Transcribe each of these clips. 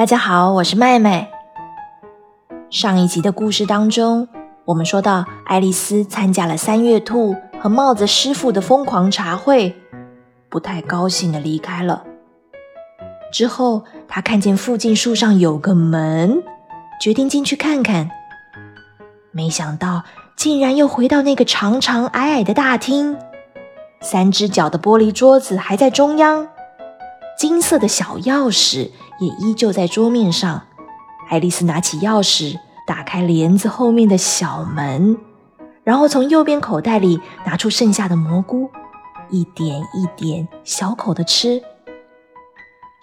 大家好，我是麦麦。上一集的故事当中，我们说到爱丽丝参加了三月兔和帽子师傅的疯狂茶会，不太高兴的离开了。之后，她看见附近树上有个门，决定进去看看。没想到，竟然又回到那个长长矮矮的大厅，三只脚的玻璃桌子还在中央，金色的小钥匙。也依旧在桌面上。爱丽丝拿起钥匙，打开帘子后面的小门，然后从右边口袋里拿出剩下的蘑菇，一点一点小口的吃，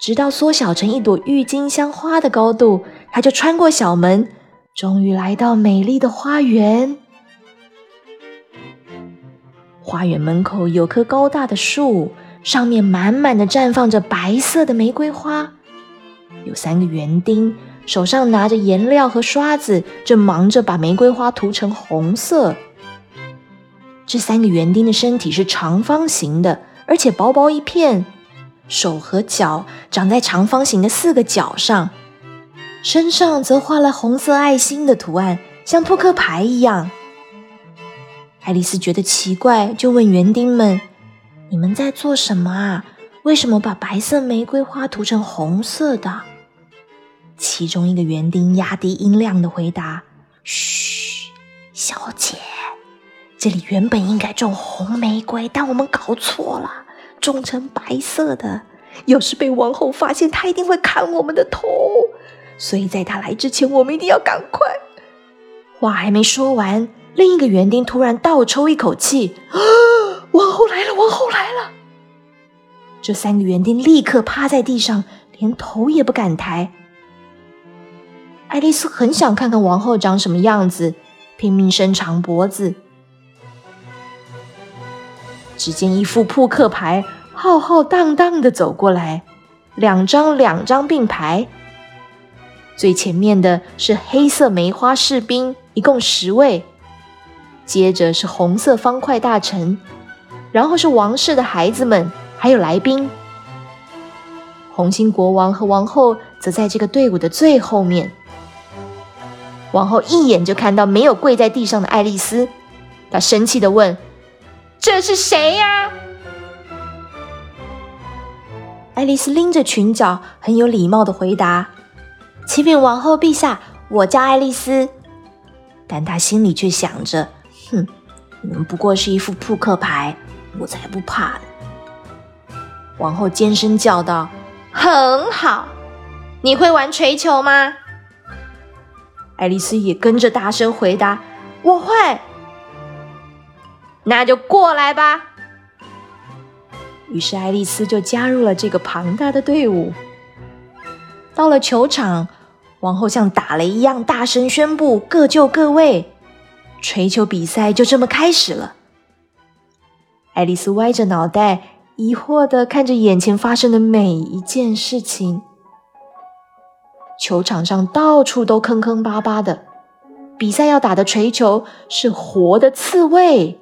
直到缩小成一朵郁金香花的高度，她就穿过小门，终于来到美丽的花园。花园门口有棵高大的树，上面满满的绽放着白色的玫瑰花。有三个园丁，手上拿着颜料和刷子，正忙着把玫瑰花涂成红色。这三个园丁的身体是长方形的，而且薄薄一片，手和脚长在长方形的四个角上，身上则画了红色爱心的图案，像扑克牌一样。爱丽丝觉得奇怪，就问园丁们：“你们在做什么啊？为什么把白色玫瑰花涂成红色的？”其中一个园丁压低音量的回答：“嘘，小姐，这里原本应该种红玫瑰，但我们搞错了，种成白色的。要是被王后发现，她一定会砍我们的头。所以在她来之前，我们一定要赶快。”话还没说完，另一个园丁突然倒抽一口气：“啊，王后来了！王后来了！”这三个园丁立刻趴在地上，连头也不敢抬。爱丽丝很想看看王后长什么样子，拼命伸长脖子。只见一副扑克牌浩浩荡荡的走过来，两张两张并排。最前面的是黑色梅花士兵，一共十位；接着是红色方块大臣，然后是王室的孩子们，还有来宾。红心国王和王后则在这个队伍的最后面。王后一眼就看到没有跪在地上的爱丽丝，她生气的问：“这是谁呀？”爱丽丝拎着裙角，很有礼貌的回答：“启禀王后陛下，我叫爱丽丝。”但她心里却想着：“哼，你们不过是一副扑克牌，我才不怕呢。”王后尖声叫道：“很好，你会玩锤球吗？”爱丽丝也跟着大声回答：“我会。”那就过来吧。于是爱丽丝就加入了这个庞大的队伍。到了球场，王后像打雷一样大声宣布：“各就各位！”锤球比赛就这么开始了。爱丽丝歪着脑袋，疑惑的看着眼前发生的每一件事情。球场上到处都坑坑巴巴的，比赛要打的锤球是活的刺猬，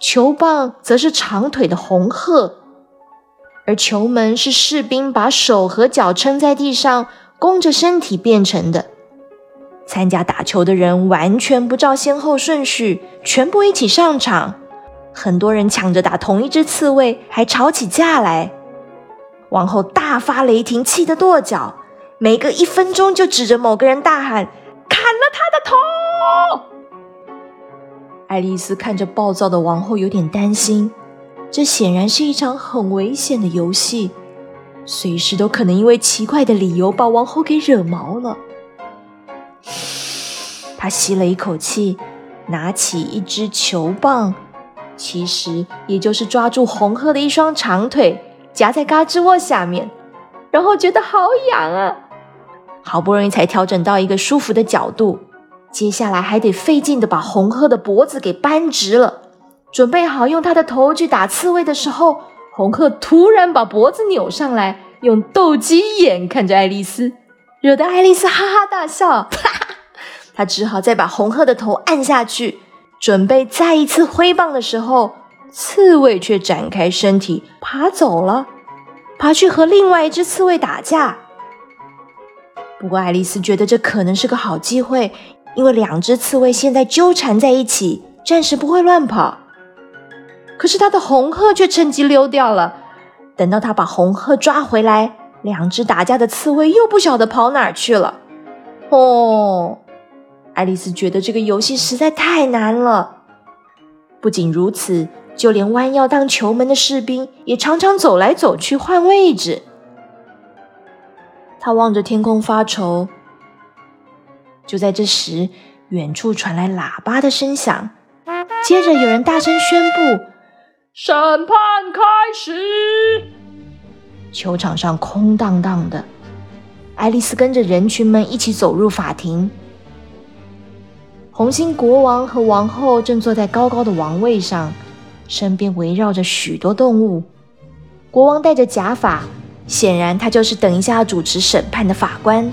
球棒则是长腿的红鹤，而球门是士兵把手和脚撑在地上，弓着身体变成的。参加打球的人完全不照先后顺序，全部一起上场，很多人抢着打同一只刺猬，还吵起架来。王后大发雷霆，气得跺脚。每隔一分钟就指着某个人大喊：“砍了他的头！”爱丽丝看着暴躁的王后，有点担心。这显然是一场很危险的游戏，随时都可能因为奇怪的理由把王后给惹毛了。她吸了一口气，拿起一支球棒，其实也就是抓住红鹤的一双长腿，夹在嘎吱窝下面，然后觉得好痒啊！好不容易才调整到一个舒服的角度，接下来还得费劲的把红鹤的脖子给扳直了。准备好用它的头去打刺猬的时候，红鹤突然把脖子扭上来，用斗鸡眼看着爱丽丝，惹得爱丽丝哈哈大笑。她只好再把红鹤的头按下去，准备再一次挥棒的时候，刺猬却展开身体爬走了，爬去和另外一只刺猬打架。不过爱丽丝觉得这可能是个好机会，因为两只刺猬现在纠缠在一起，暂时不会乱跑。可是她的红鹤却趁机溜掉了。等到她把红鹤抓回来，两只打架的刺猬又不晓得跑哪儿去了。哦，爱丽丝觉得这个游戏实在太难了。不仅如此，就连弯腰当球门的士兵也常常走来走去换位置。他望着天空发愁。就在这时，远处传来喇叭的声响，接着有人大声宣布：“审判开始！”球场上空荡荡的，爱丽丝跟着人群们一起走入法庭。红心国王和王后正坐在高高的王位上，身边围绕着许多动物。国王戴着假发。显然，他就是等一下要主持审判的法官。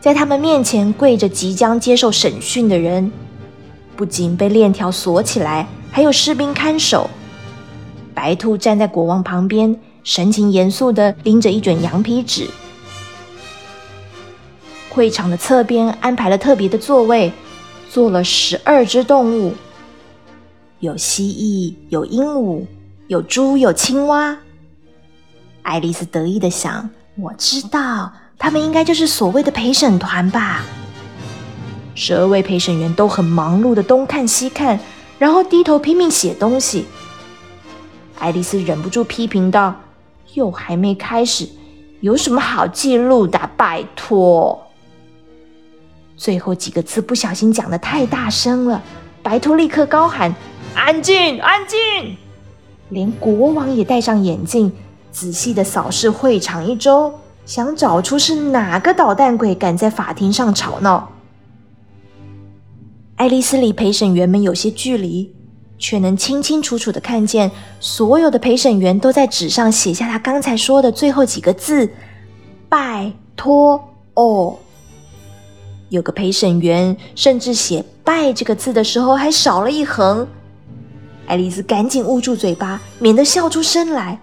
在他们面前跪着即将接受审讯的人，不仅被链条锁起来，还有士兵看守。白兔站在国王旁边，神情严肃的拎着一卷羊皮纸。会场的侧边安排了特别的座位，坐了十二只动物，有蜥蜴，有鹦鹉，有猪，有青蛙。爱丽丝得意的想：“我知道，他们应该就是所谓的陪审团吧。”十二位陪审员都很忙碌的东看西看，然后低头拼命写东西。爱丽丝忍不住批评道：“又还没开始，有什么好记录的？拜托！”最后几个字不小心讲的太大声了，白兔立刻高喊：“安静，安静！”连国王也戴上眼镜。仔细的扫视会场一周，想找出是哪个捣蛋鬼敢在法庭上吵闹。爱丽丝离陪审员们有些距离，却能清清楚楚的看见所有的陪审员都在纸上写下他刚才说的最后几个字：“拜托哦。”有个陪审员甚至写“拜”这个字的时候还少了一横。爱丽丝赶紧捂住嘴巴，免得笑出声来。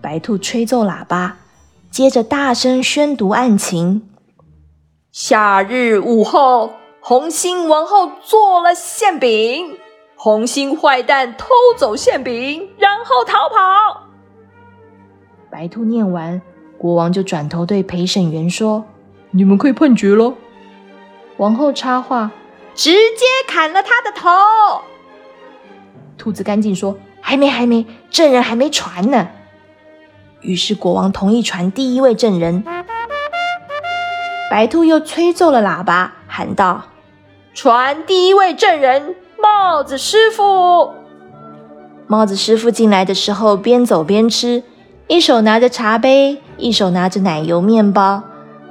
白兔吹奏喇叭，接着大声宣读案情。夏日午后，红心王后做了馅饼，红心坏蛋偷走馅饼，然后逃跑。白兔念完，国王就转头对陪审员说：“你们可以判决了。”王后插话：“直接砍了他的头。”兔子赶紧说：“还没，还没，证人还没传呢。”于是国王同意传第一位证人。白兔又吹奏了喇叭，喊道：“传第一位证人，帽子师傅。”帽子师傅进来的时候，边走边吃，一手拿着茶杯，一手拿着奶油面包。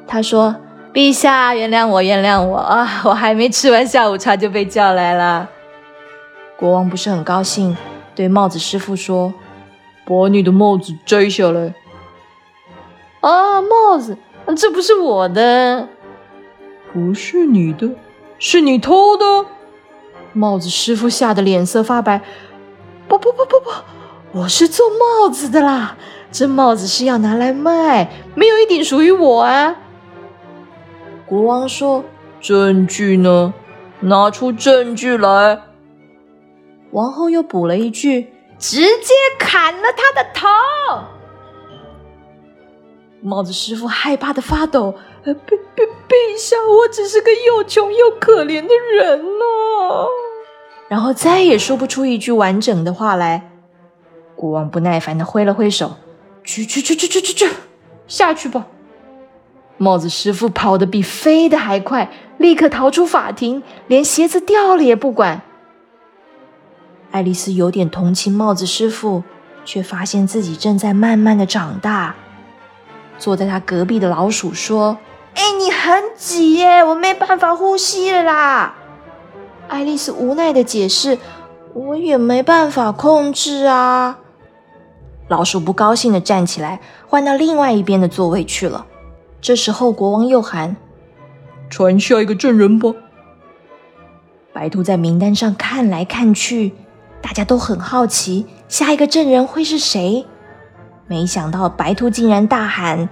他说：“陛下，原谅我，原谅我啊！我还没吃完下午茶就被叫来了。”国王不是很高兴，对帽子师傅说：“把你的帽子摘下来。”啊，帽子，这不是我的，不是你的，是你偷的。帽子师傅吓得脸色发白。不不不不不，我是做帽子的啦，这帽子是要拿来卖，没有一顶属于我啊。国王说：“证据呢？拿出证据来。”王后又补了一句：“直接砍了他的头。”帽子师傅害怕的发抖：“陛陛陛下，我只是个又穷又可怜的人呢。”然后再也说不出一句完整的话来。国王不耐烦的挥了挥手：“去去去去去去去，下去吧！”帽子师傅跑得比飞的还快，立刻逃出法庭，连鞋子掉了也不管。爱丽丝有点同情帽子师傅，却发现自己正在慢慢的长大。坐在他隔壁的老鼠说：“哎，你很挤耶，我没办法呼吸了啦。”爱丽丝无奈的解释：“我也没办法控制啊。”老鼠不高兴的站起来，换到另外一边的座位去了。这时候，国王又喊：“传下一个证人吧。”白兔在名单上看来看去。大家都很好奇，下一个证人会是谁？没想到白兔竟然大喊：“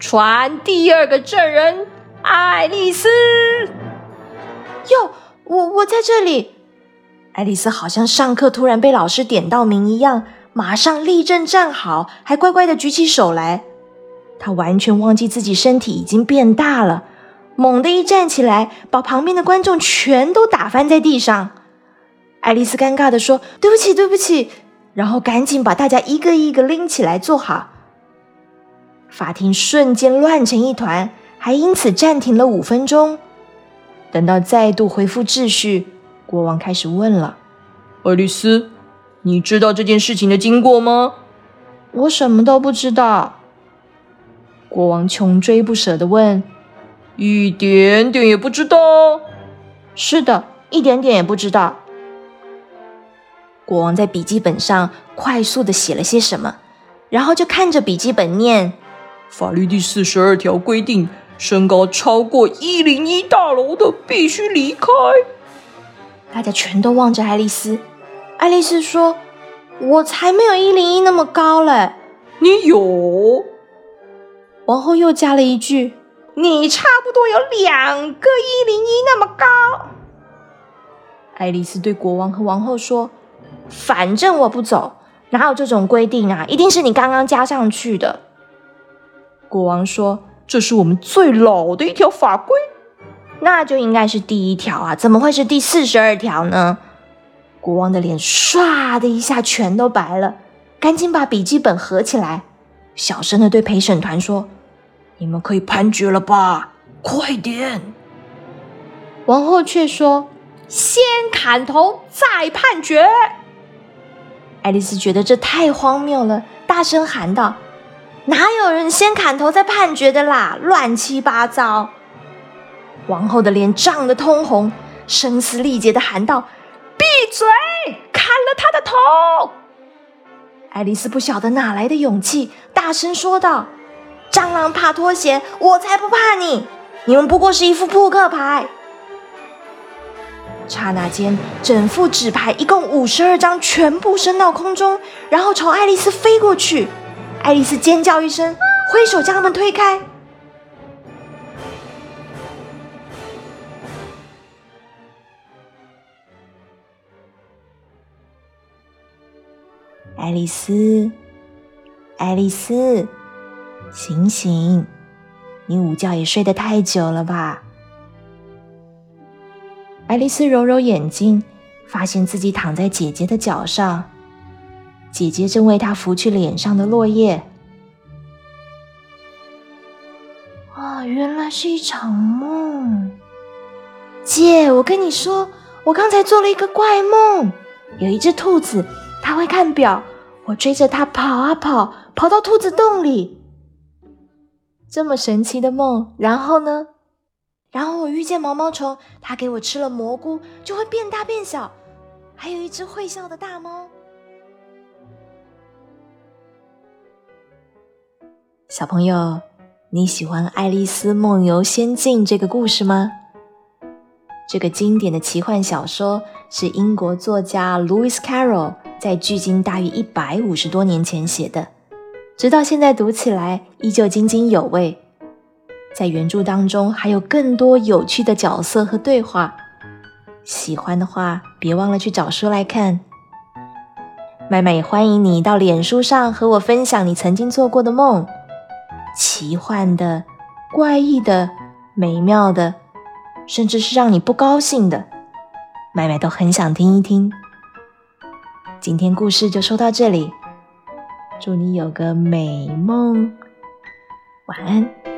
传第二个证人，爱丽丝！”哟，我我在这里。爱丽丝好像上课突然被老师点到名一样，马上立正站好，还乖乖的举起手来。她完全忘记自己身体已经变大了，猛地一站起来，把旁边的观众全都打翻在地上。爱丽丝尴尬的说：“对不起，对不起。”然后赶紧把大家一个一个拎起来坐好。法庭瞬间乱成一团，还因此暂停了五分钟。等到再度恢复秩序，国王开始问了：“爱丽丝，你知道这件事情的经过吗？”“我什么都不知道。”国王穷追不舍的问：“一点点也不知道？”“是的，一点点也不知道。”国王在笔记本上快速的写了些什么，然后就看着笔记本念：“法律第四十二条规定，身高超过一零一大楼的必须离开。”大家全都望着爱丽丝。爱丽丝说：“我才没有一零一那么高嘞！”“你有。”王后又加了一句：“你差不多有两个一零一那么高。”爱丽丝对国王和王后说。反正我不走，哪有这种规定啊？一定是你刚刚加上去的。国王说：“这是我们最老的一条法规，那就应该是第一条啊，怎么会是第四十二条呢？”国王的脸唰的一下全都白了，赶紧把笔记本合起来，小声的对陪审团说：“你们可以判决了吧？快点！”王后却说：“先砍头，再判决。”爱丽丝觉得这太荒谬了，大声喊道：“哪有人先砍头再判决的啦？乱七八糟！”王后的脸涨得通红，声嘶力竭的喊道：“闭嘴！砍了他的头！”爱丽丝不晓得哪来的勇气，大声说道：“蟑螂怕拖鞋，我才不怕你！你们不过是一副扑克牌。”刹那间，整副纸牌一共五十二张全部升到空中，然后朝爱丽丝飞过去。爱丽丝尖叫一声，挥手将他们推开。爱丽丝，爱丽丝，醒醒！你午觉也睡得太久了吧？爱丽丝揉揉眼睛，发现自己躺在姐姐的脚上，姐姐正为她拂去脸上的落叶。啊，原来是一场梦。姐，我跟你说，我刚才做了一个怪梦，有一只兔子，它会看表，我追着它跑啊跑，跑到兔子洞里。这么神奇的梦，然后呢？然后我遇见毛毛虫，它给我吃了蘑菇，就会变大变小。还有一只会笑的大猫。小朋友，你喜欢《爱丽丝梦游仙境》这个故事吗？这个经典的奇幻小说是英国作家 Lewis Carroll 在距今大约一百五十多年前写的，直到现在读起来依旧津津有味。在原著当中还有更多有趣的角色和对话，喜欢的话别忘了去找书来看。麦麦也欢迎你到脸书上和我分享你曾经做过的梦，奇幻的、怪异的、美妙的，甚至是让你不高兴的，麦麦都很想听一听。今天故事就说到这里，祝你有个美梦，晚安。